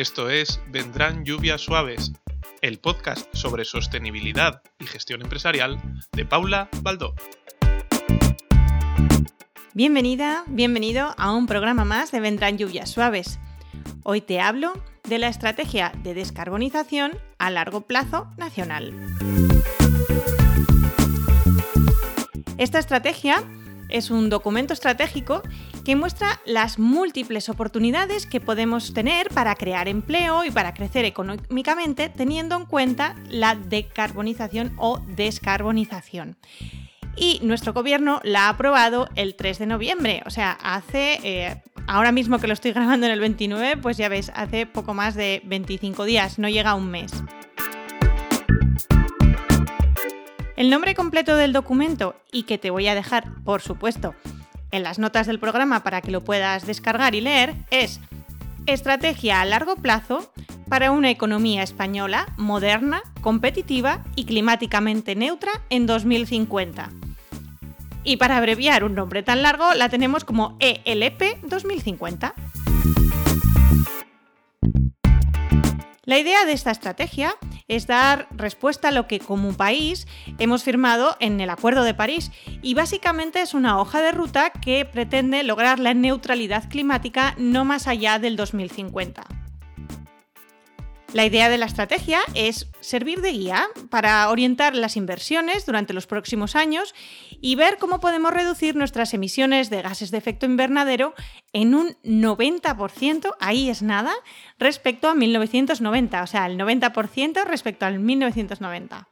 Esto es Vendrán lluvias suaves, el podcast sobre sostenibilidad y gestión empresarial de Paula Baldó. Bienvenida, bienvenido a un programa más de Vendrán lluvias suaves. Hoy te hablo de la estrategia de descarbonización a largo plazo nacional. Esta estrategia es un documento estratégico que muestra las múltiples oportunidades que podemos tener para crear empleo y para crecer económicamente teniendo en cuenta la decarbonización o descarbonización. Y nuestro gobierno la ha aprobado el 3 de noviembre, o sea, hace, eh, ahora mismo que lo estoy grabando en el 29, pues ya ves, hace poco más de 25 días, no llega a un mes. El nombre completo del documento y que te voy a dejar, por supuesto, en las notas del programa para que lo puedas descargar y leer es Estrategia a largo plazo para una economía española moderna, competitiva y climáticamente neutra en 2050. Y para abreviar un nombre tan largo, la tenemos como ELP 2050. La idea de esta estrategia es dar respuesta a lo que como país hemos firmado en el Acuerdo de París y básicamente es una hoja de ruta que pretende lograr la neutralidad climática no más allá del 2050. La idea de la estrategia es servir de guía para orientar las inversiones durante los próximos años y ver cómo podemos reducir nuestras emisiones de gases de efecto invernadero en un 90%, ahí es nada, respecto a 1990, o sea, el 90% respecto al 1990.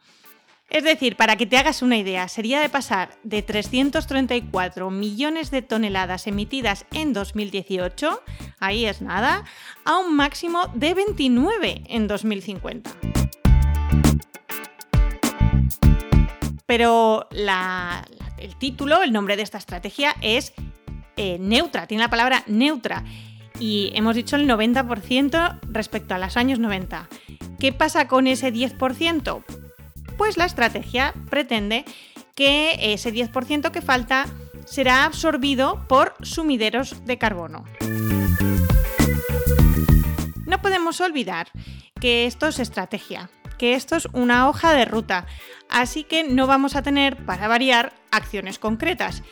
Es decir, para que te hagas una idea, sería de pasar de 334 millones de toneladas emitidas en 2018, ahí es nada, a un máximo de 29 en 2050. Pero el título, el nombre de esta estrategia es eh, neutra, tiene la palabra neutra. Y hemos dicho el 90% respecto a los años 90. ¿Qué pasa con ese 10%? Pues la estrategia pretende que ese 10% que falta será absorbido por sumideros de carbono. No podemos olvidar que esto es estrategia, que esto es una hoja de ruta, así que no vamos a tener, para variar, acciones concretas.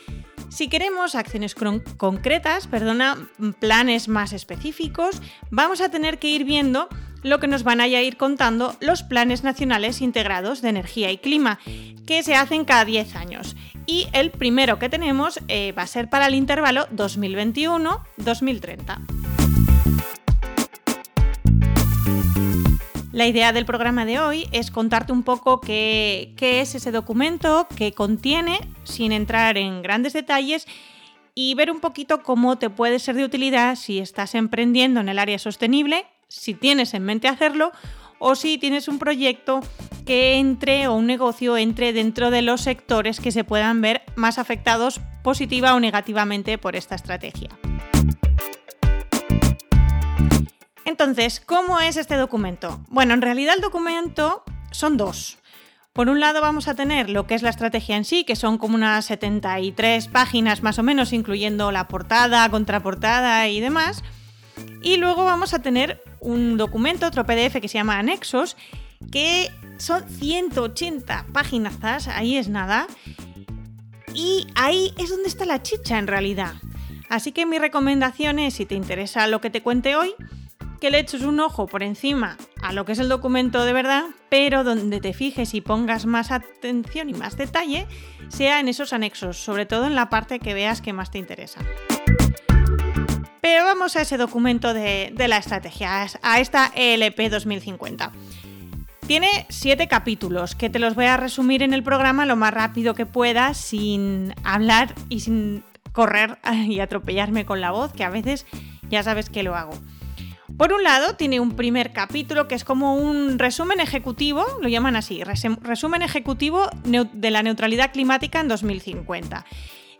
Si queremos acciones concretas, perdona, planes más específicos, vamos a tener que ir viendo lo que nos van a ir contando los planes nacionales integrados de energía y clima, que se hacen cada 10 años. Y el primero que tenemos eh, va a ser para el intervalo 2021-2030. La idea del programa de hoy es contarte un poco qué, qué, es ese documento, qué contiene, sin entrar en grandes detalles, y ver un poquito cómo te puede ser de utilidad si estás emprendiendo en el área sostenible si tienes en mente hacerlo o si tienes un proyecto que entre o un negocio entre dentro de los sectores que se puedan ver más afectados positiva o negativamente por esta estrategia. Entonces, ¿cómo es este documento? Bueno, en realidad el documento son dos. Por un lado vamos a tener lo que es la estrategia en sí, que son como unas 73 páginas más o menos, incluyendo la portada, contraportada y demás. Y luego vamos a tener un documento, otro PDF que se llama Anexos, que son 180 páginas, ahí es nada. Y ahí es donde está la chicha en realidad. Así que mi recomendación es, si te interesa lo que te cuente hoy, que le eches un ojo por encima a lo que es el documento de verdad, pero donde te fijes y pongas más atención y más detalle, sea en esos anexos, sobre todo en la parte que veas que más te interesa. Vamos a ese documento de, la estrategia, a esta ELP 2050. Tiene siete capítulos que te los voy a resumir en el programa lo más rápido que pueda sin hablar y sin correr y atropellarme con la voz, que a veces ya sabes que lo hago. Por un lado, tiene un primer capítulo que es como un resumen ejecutivo, lo llaman así, resumen ejecutivo de la neutralidad climática en 2050.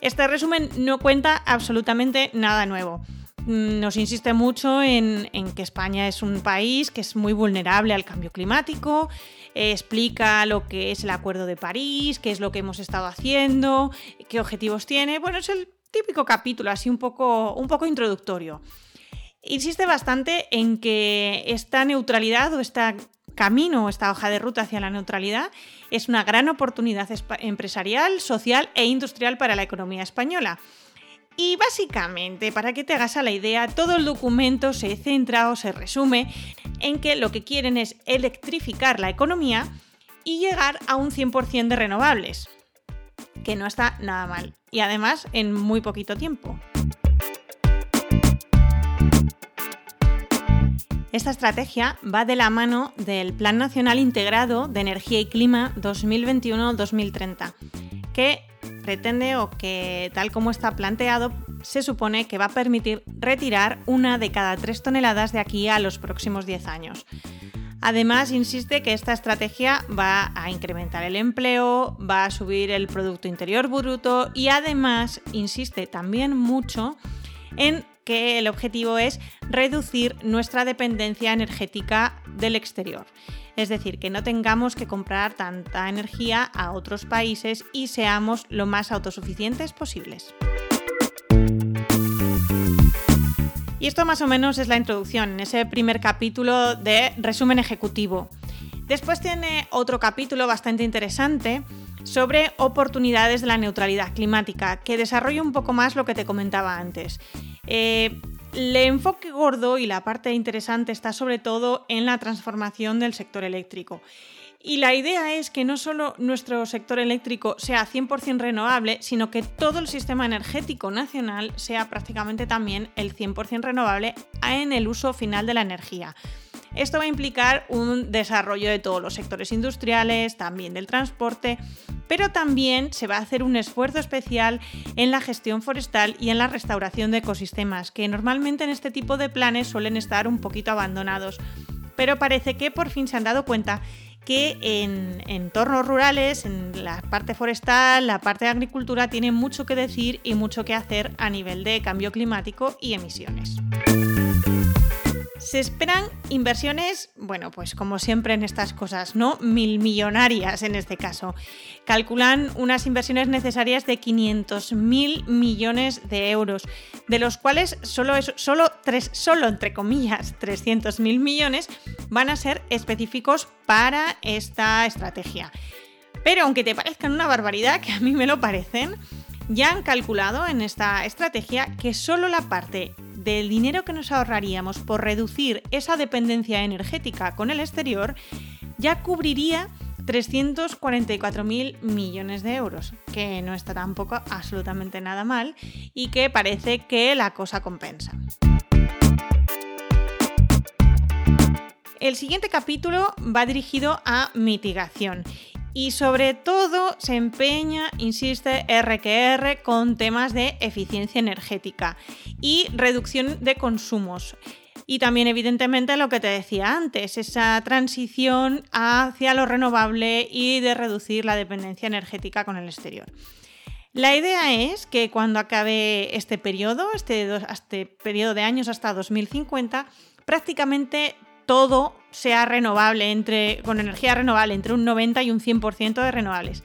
Este resumen no cuenta absolutamente nada nuevo. Mm, nos insiste mucho en, que España es un país que es muy vulnerable al cambio climático, eh, explica lo que es el Acuerdo de París, qué es lo que hemos estado haciendo, qué objetivos tiene. Bueno, es el típico capítulo, así un poco, un poco introductorio. insiste bastante en que esta neutralidad o este camino, esta hoja de ruta hacia la neutralidad, es una gran oportunidad empresarial, social e industrial para la economía española. Y básicamente, para que te hagas a la idea, todo el documento se centra o se resume en que lo que quieren es electrificar la economía y llegar a un 100% de renovables, que no está nada mal, y además en muy poquito tiempo. Esta estrategia va de la mano del Plan Nacional Integrado de Energía y Clima 2021-2030, que pretende o que tal como está planteado se supone que va a permitir retirar una de cada tres toneladas de aquí a los próximos 10 años. Además, insiste que esta estrategia va a incrementar el empleo, va a subir el Producto Interior Bruto y además insiste también mucho en que el objetivo es reducir nuestra dependencia energética del exterior. Es decir, que no tengamos que comprar tanta energía a otros países y seamos lo más autosuficientes posibles. Y esto más o menos es la introducción, en ese primer capítulo de resumen ejecutivo. Después tiene otro capítulo bastante interesante sobre oportunidades de la neutralidad climática, que desarrolla un poco más lo que te comentaba antes. Eh, el enfoque gordo y la parte interesante está sobre todo en la transformación del sector eléctrico. Y la idea es que no solo nuestro sector eléctrico sea 100% renovable, sino que todo el sistema energético nacional sea prácticamente también el 100% renovable en el uso final de la energía. Esto va a implicar un desarrollo de todos los sectores industriales, también del transporte, pero también se va a hacer un esfuerzo especial en la gestión forestal y en la restauración de ecosistemas, que normalmente en este tipo de planes suelen estar un poquito abandonados. Pero parece que por fin se han dado cuenta que en entornos rurales, en la parte forestal, la parte de agricultura, tiene mucho que decir y mucho que hacer a nivel de cambio climático y emisiones. Se esperan inversiones, bueno, pues como siempre en estas cosas, ¿no? Mil millonarias en este caso. Calculan unas inversiones necesarias de 500.000 millones de euros, de los cuales solo, solo, tres, solo entre comillas 300.000 millones van a ser específicos para esta estrategia. Pero aunque te parezcan una barbaridad, que a mí me lo parecen, ya han calculado en esta estrategia que solo la parte del dinero que nos ahorraríamos por reducir esa dependencia energética con el exterior ya cubriría 344.000 millones de euros, que no está tampoco absolutamente nada mal y que parece que la cosa compensa. El siguiente capítulo va dirigido a mitigación y sobre todo se empeña, insiste, RQR con temas de eficiencia energética y reducción de consumos. Y también, evidentemente, lo que te decía antes, esa transición hacia lo renovable y de reducir la dependencia energética con el exterior. La idea es que cuando acabe este periodo, este, este periodo de años hasta 2050, prácticamente todo sea renovable, entre, con energía renovable, entre un 90 y un 100% de renovables.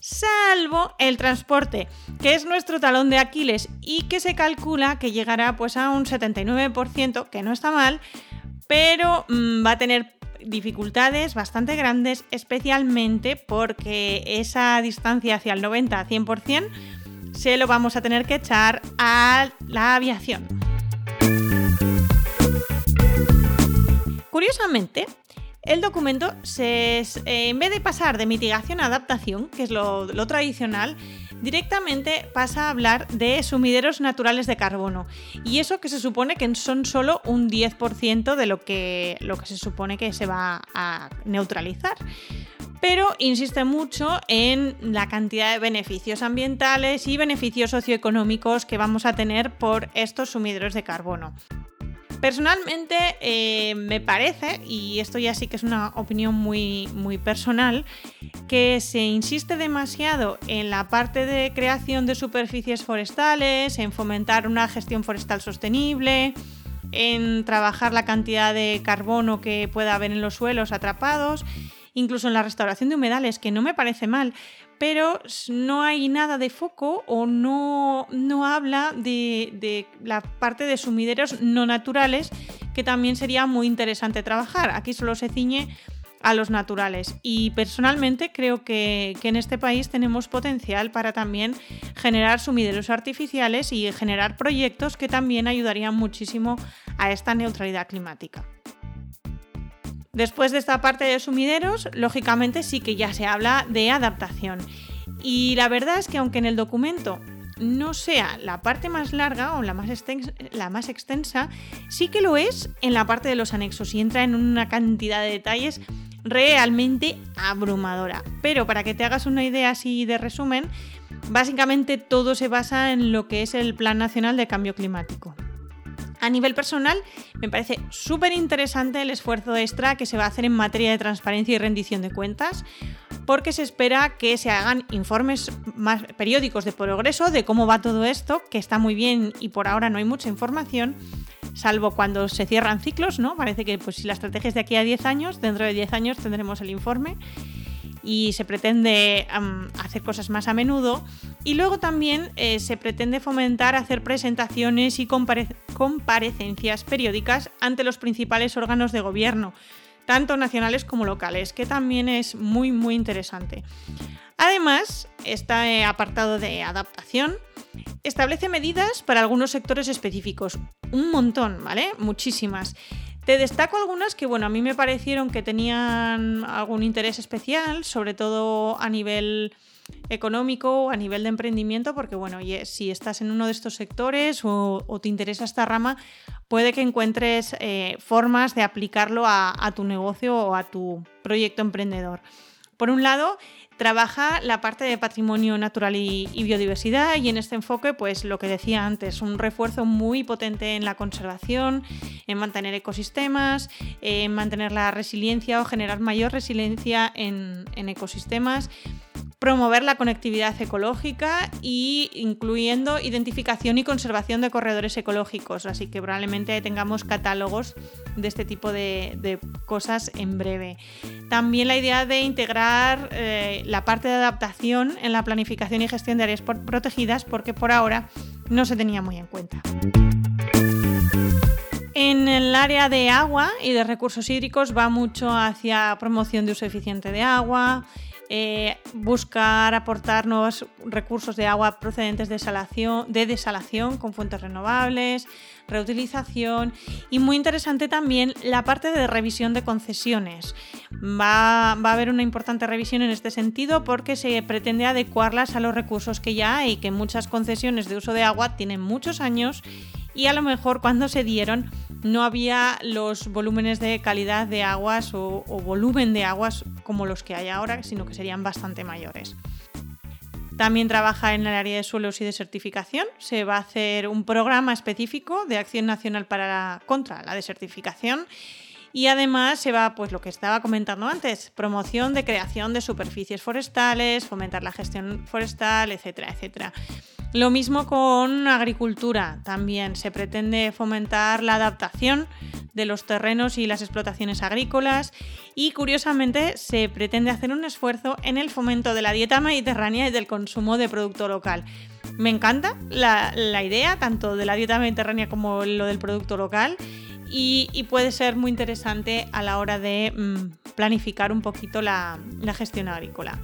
Salvo el transporte, que es nuestro talón de Aquiles y que se calcula que llegará pues, a un 79%, que no está mal, pero mm, va a tener dificultades bastante grandes, especialmente porque esa distancia hacia el 90-100% se lo vamos a tener que echar a la aviación. Curiosamente, el documento, se, eh, en vez de pasar de mitigación a adaptación, que es lo, tradicional, directamente pasa a hablar de sumideros naturales de carbono. Y eso que se supone que son solo un 10% de lo que, lo que se supone que se va a neutralizar. Pero insiste mucho en la cantidad de beneficios ambientales y beneficios socioeconómicos que vamos a tener por estos sumideros de carbono. Personalmente eh, me parece, y esto ya sí que es una opinión muy, muy personal, que se insiste demasiado en la parte de creación de superficies forestales, en fomentar una gestión forestal sostenible, en trabajar la cantidad de carbono que pueda haber en los suelos atrapados incluso en la restauración de humedales, que no me parece mal, pero no hay nada de foco o no, no habla de, la parte de sumideros no naturales, que también sería muy interesante trabajar. Aquí solo se ciñe a los naturales. Y personalmente creo que, que, en este país tenemos potencial para también generar sumideros artificiales y generar proyectos que también ayudarían muchísimo a esta neutralidad climática. Después de esta parte de sumideros, lógicamente sí que ya se habla de adaptación. Y la verdad es que aunque en el documento no sea la parte más larga o la más, extensa, la más extensa, sí que lo es en la parte de los anexos y entra en una cantidad de detalles realmente abrumadora. Pero para que te hagas una idea así de resumen, básicamente todo se basa en lo que es el Plan Nacional de Cambio Climático. A nivel personal, me parece súper interesante el esfuerzo extra que se va a hacer en materia de transparencia y rendición de cuentas, porque se espera que se hagan informes más periódicos de progreso de cómo va todo esto, que está muy bien y por ahora no hay mucha información, salvo cuando se cierran ciclos, ¿no? Parece que pues, si la estrategia es de aquí a 10 años, dentro de 10 años tendremos el informe y se pretende hacer cosas más a menudo. Y luego también eh, se pretende fomentar hacer presentaciones y compare comparecencias periódicas ante los principales órganos de gobierno, tanto nacionales como locales, que también es muy muy interesante. Además, este apartado de adaptación establece medidas para algunos sectores específicos, un montón, ¿vale? Muchísimas. Te destaco algunas que, bueno, a mí me parecieron que tenían algún interés especial, sobre todo a nivel económico a nivel de emprendimiento, porque, bueno, si estás en uno de estos sectores o, te interesa esta rama, puede que encuentres eh, formas de aplicarlo a tu negocio o a tu proyecto emprendedor. Por un lado, trabaja la parte de patrimonio natural y, biodiversidad y en este enfoque, pues lo que decía antes, un refuerzo muy potente en la conservación, en mantener ecosistemas, en mantener la resiliencia o generar mayor resiliencia en, ecosistemas promover la conectividad ecológica y incluyendo identificación y conservación de corredores ecológicos. Así que probablemente tengamos catálogos de este tipo de, cosas en breve. También la idea de integrar eh, la parte de adaptación en la planificación y gestión de áreas protegidas porque por ahora no se tenía muy en cuenta. En el área de agua y de recursos hídricos va mucho hacia promoción de uso eficiente de agua, eh, buscar aportar nuevos recursos de agua procedentes de desalación, de desalación con fuentes renovables, reutilización y muy interesante también la parte de revisión de concesiones. Va, va, a haber una importante revisión en este sentido porque se pretende adecuarlas a los recursos que ya hay, que muchas concesiones de uso de agua tienen muchos años y a lo mejor cuando se dieron no había los volúmenes de calidad de aguas o, volumen de aguas como los que hay ahora, sino que serían bastante mayores. También trabaja en el área de suelos y de certificación. Se va a hacer un programa específico de acción nacional para contra la desertificación y además se va, pues lo que estaba comentando antes, promoción de creación de superficies forestales, fomentar la gestión forestal, etcétera, etcétera. Lo mismo con agricultura, también se pretende fomentar la adaptación de los terrenos y las explotaciones agrícolas y curiosamente se pretende hacer un esfuerzo en el fomento de la dieta mediterránea y del consumo de producto local. Me encanta la, idea tanto de la dieta mediterránea como lo del producto local y, puede ser muy interesante a la hora de mm, planificar un poquito la gestión agrícola.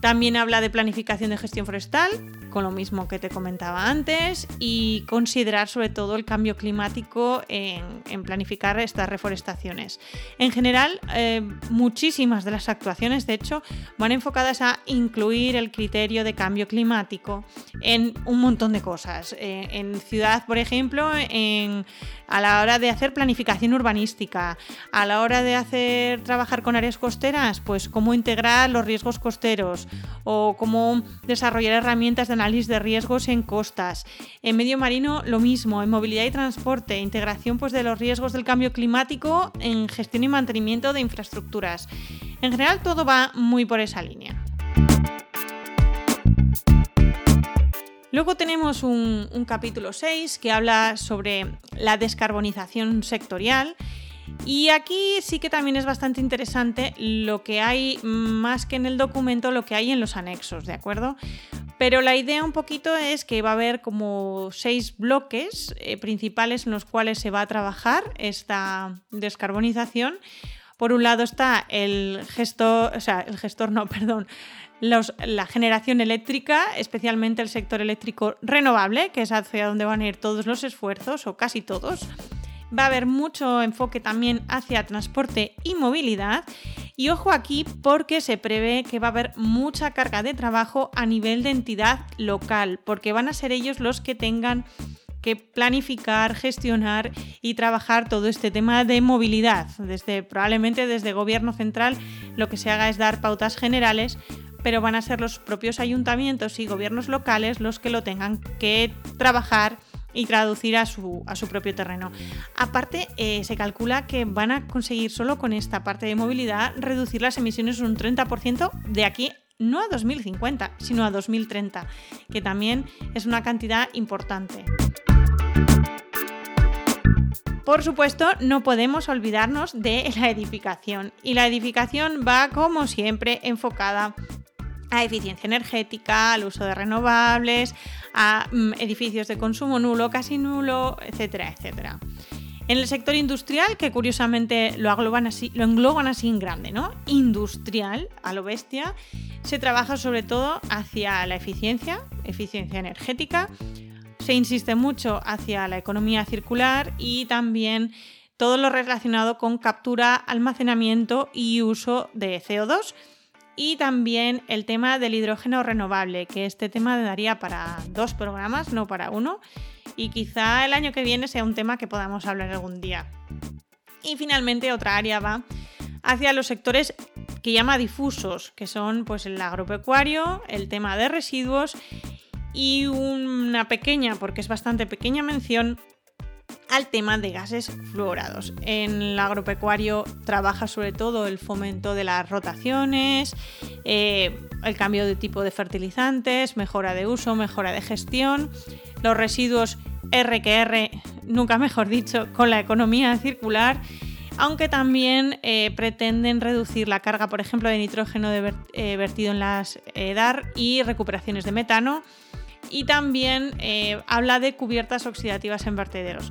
También habla de planificación de gestión forestal, con lo mismo que te comentaba antes, y considerar sobre todo el cambio climático en, planificar estas reforestaciones. En general, eh, muchísimas de las actuaciones, de hecho, van enfocadas a incluir el criterio de cambio climático en un montón de cosas. Eh, en ciudad, por ejemplo, en a la hora de hacer planificación urbanística, a la hora de hacer trabajar con áreas costeras, pues cómo integrar los riesgos costeros o cómo desarrollar herramientas de análisis de riesgos en costas. En medio marino lo mismo, en movilidad y transporte, integración pues de los riesgos del cambio climático en gestión y mantenimiento de infraestructuras. En general todo va muy por esa línea. Luego tenemos un, capítulo 6 que habla sobre la descarbonización sectorial Y aquí sí que también es bastante interesante lo que hay más que en el documento, lo que hay en los anexos, ¿de acuerdo? Pero la idea un poquito es que va a haber como seis bloques eh, principales en los cuales se va a trabajar esta descarbonización. Por un lado está el gestor, o sea, el gestor no, perdón, la generación eléctrica, especialmente el sector eléctrico renovable, que es hacia donde van a ir todos los esfuerzos, o casi todos. Va a haber mucho enfoque también hacia transporte y movilidad. Y ojo aquí porque se prevé que va a haber mucha carga de trabajo a nivel de entidad local, porque van a ser ellos los que tengan que planificar, gestionar y trabajar todo este tema de movilidad. Desde, probablemente desde gobierno central lo que se haga es dar pautas generales, pero van a ser los propios ayuntamientos y gobiernos locales los que lo tengan que trabajar y traducir a su, a su propio terreno. Aparte, eh, se calcula que van a conseguir solo con esta parte de movilidad reducir las emisiones un 30% de aquí no a 2050, sino a 2030, que también es una cantidad importante. Por supuesto, no podemos olvidarnos de la edificación. Y la edificación va, como siempre, enfocada a eficiencia energética, al uso de renovables, a mm, edificios de consumo nulo, casi nulo, etcétera, etcétera. En el sector industrial, que curiosamente lo, lo engloban así en grande, ¿no? Industrial, a lo bestia, se trabaja sobre todo hacia la eficiencia, eficiencia energética, se insiste mucho hacia la economía circular y también todo lo relacionado con captura, almacenamiento y uso de CO2 y también el tema del hidrógeno renovable, que este tema daría para dos programas, no para uno, y quizá el año que viene sea un tema que podamos hablar algún día. Y finalmente otra área va hacia los sectores que llama difusos, que son pues el agropecuario, el tema de residuos y una pequeña, porque es bastante pequeña mención al tema de gases fluorados. En el agropecuario trabaja sobre todo el fomento de las rotaciones, eh, el cambio de tipo de fertilizantes, mejora de uso, mejora de gestión, los residuos RQR, nunca mejor dicho, con la economía circular aunque también eh, pretenden reducir la carga, por ejemplo, de nitrógeno eh, vertido en las EDAR y recuperaciones de metano. Y también habla de cubiertas oxidativas en vertederos.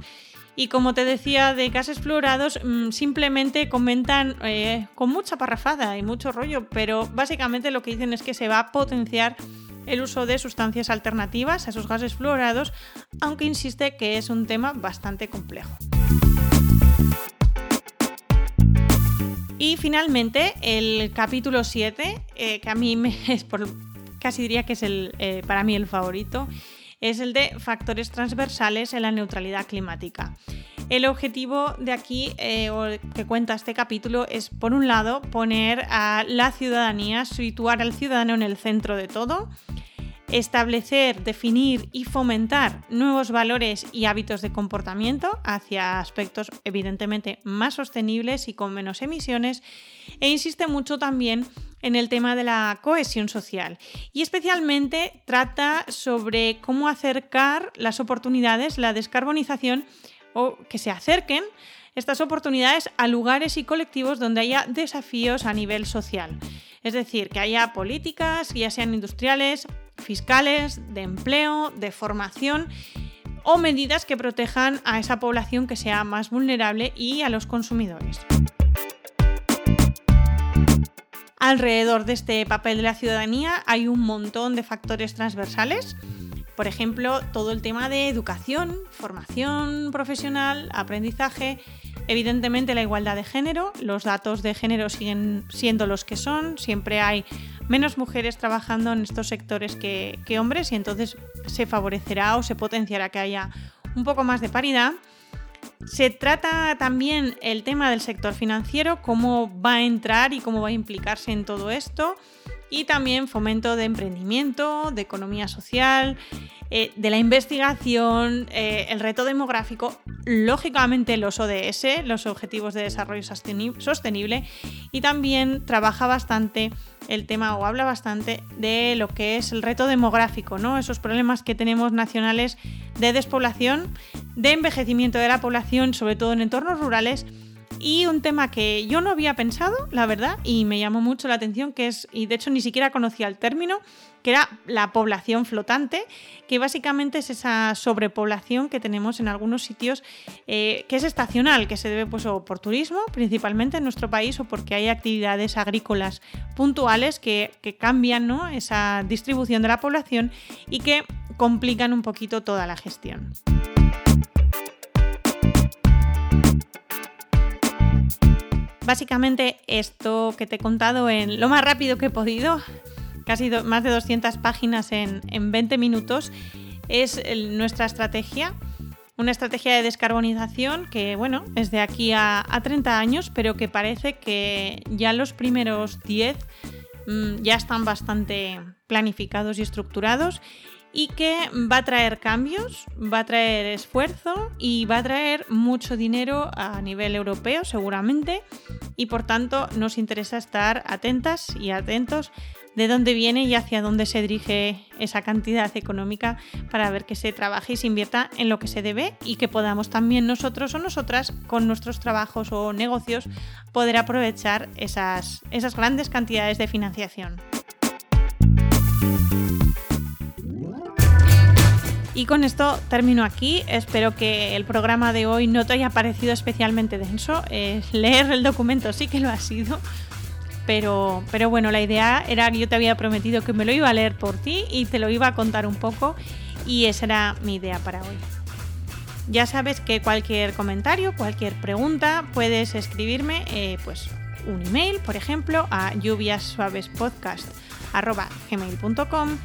Y como te decía, de gases fluorados mm, simplemente comentan eh, con mucha parrafada y mucho rollo, pero básicamente lo que dicen es que se va a potenciar el uso de sustancias alternativas a esos gases fluorados, aunque insiste que es un tema bastante complejo. Y finalmente, el capítulo 7, eh, que a mí me es por, casi diría que es el, eh, para mí el favorito, es el de factores transversales en la neutralidad climática. El objetivo de aquí, eh, que cuenta este capítulo, es por un lado poner a la ciudadanía, situar al ciudadano en el centro de todo, establecer, definir y fomentar nuevos valores y hábitos de comportamiento hacia aspectos evidentemente más sostenibles y con menos emisiones, e insiste mucho también en el tema de la cohesión social y especialmente trata sobre cómo acercar las oportunidades, la descarbonización o que se acerquen estas oportunidades a lugares y colectivos donde haya desafíos a nivel social. Es decir, que haya políticas, ya sean industriales, fiscales, de empleo, de formación o medidas que protejan a esa población que sea más vulnerable y a los consumidores. Alrededor de este papel de la ciudadanía hay un montón de factores transversales. Por ejemplo, todo el tema de educación, formación profesional, aprendizaje, evidentemente la igualdad de género, los datos de género siguen siendo los que son, siempre hay menos mujeres trabajando en estos sectores que, hombres y entonces se favorecerá o se potenciará que haya un poco más de paridad. Se trata también el tema del sector financiero, cómo va a entrar y cómo va a implicarse en todo esto. Y también fomento de emprendimiento, de economía social, eh, de la investigación, eh, el reto demográfico, lógicamente los ODS, los Objetivos de Desarrollo Sostenible, y también trabaja bastante el tema o habla bastante de lo que es el reto demográfico, ¿no? Esos problemas que tenemos nacionales de despoblación, de envejecimiento de la población, sobre todo en entornos rurales, y un tema que yo no había pensado, la verdad, y me llamó mucho la atención, que es, y de hecho ni siquiera conocía el término, que era la población flotante, que básicamente es esa sobrepoblación que tenemos en algunos sitios, eh, que es estacional, que se debe pues, o por turismo, principalmente en nuestro país, o porque hay actividades agrícolas puntuales que, que cambian ¿no? esa distribución de la población y que complican un poquito toda la gestión. Básicamente esto que te he contado en lo más rápido que he podido, casi más de 200 páginas en, 20 minutos, es nuestra estrategia. Una estrategia de descarbonización que, bueno, es de aquí a, 30 años, pero que parece que ya los primeros 10 mm, ya están bastante planificados y estructurados y que va a traer cambios, va a traer esfuerzo y va a traer mucho dinero a nivel europeo seguramente y por tanto nos interesa estar atentas y atentos de dónde viene y hacia dónde se dirige esa cantidad económica para ver que se trabaje y se invierta en lo que se debe y que podamos también nosotros o nosotras con nuestros trabajos o negocios poder aprovechar esas, esas grandes cantidades de financiación. Y con esto termino aquí. Espero que el programa de hoy no te haya parecido especialmente denso. Leer el documento sí que lo ha sido. Pero, pero bueno, la idea era que yo te había prometido que me lo iba a leer por ti y te lo iba a contar un poco. Y esa era mi idea para hoy. Ya sabes que cualquier comentario, cualquier pregunta, puedes escribirme eh, pues un email, por ejemplo, a lluviasuavespodcast.gmail.com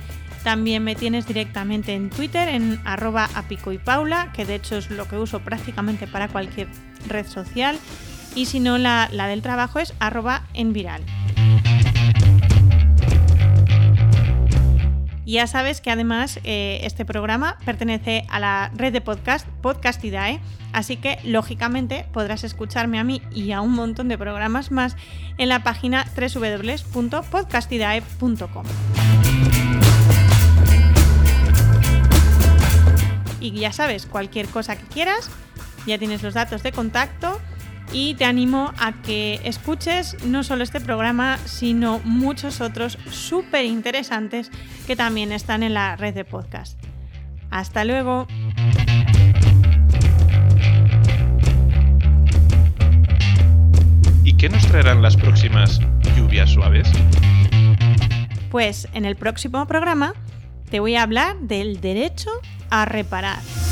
también me tienes directamente en Twitter en arroba apicoypaula, que de hecho es lo que uso prácticamente para cualquier red social. Y si no, la, del trabajo es arroba en viral. Ya sabes que además eh, este programa pertenece a la red de podcast Podcastidae, así que lógicamente podrás escucharme a mí y a un montón de programas más en la página www.podcastidae.com. ya sabes, cualquier cosa que quieras, ya tienes los datos de contacto y te animo a que escuches no solo este programa, sino muchos otros súper interesantes que también están en la red de podcast. Hasta luego. ¿Y qué nos traerán las próximas lluvias suaves? Pues en el próximo programa te voy a hablar del derecho a reparar.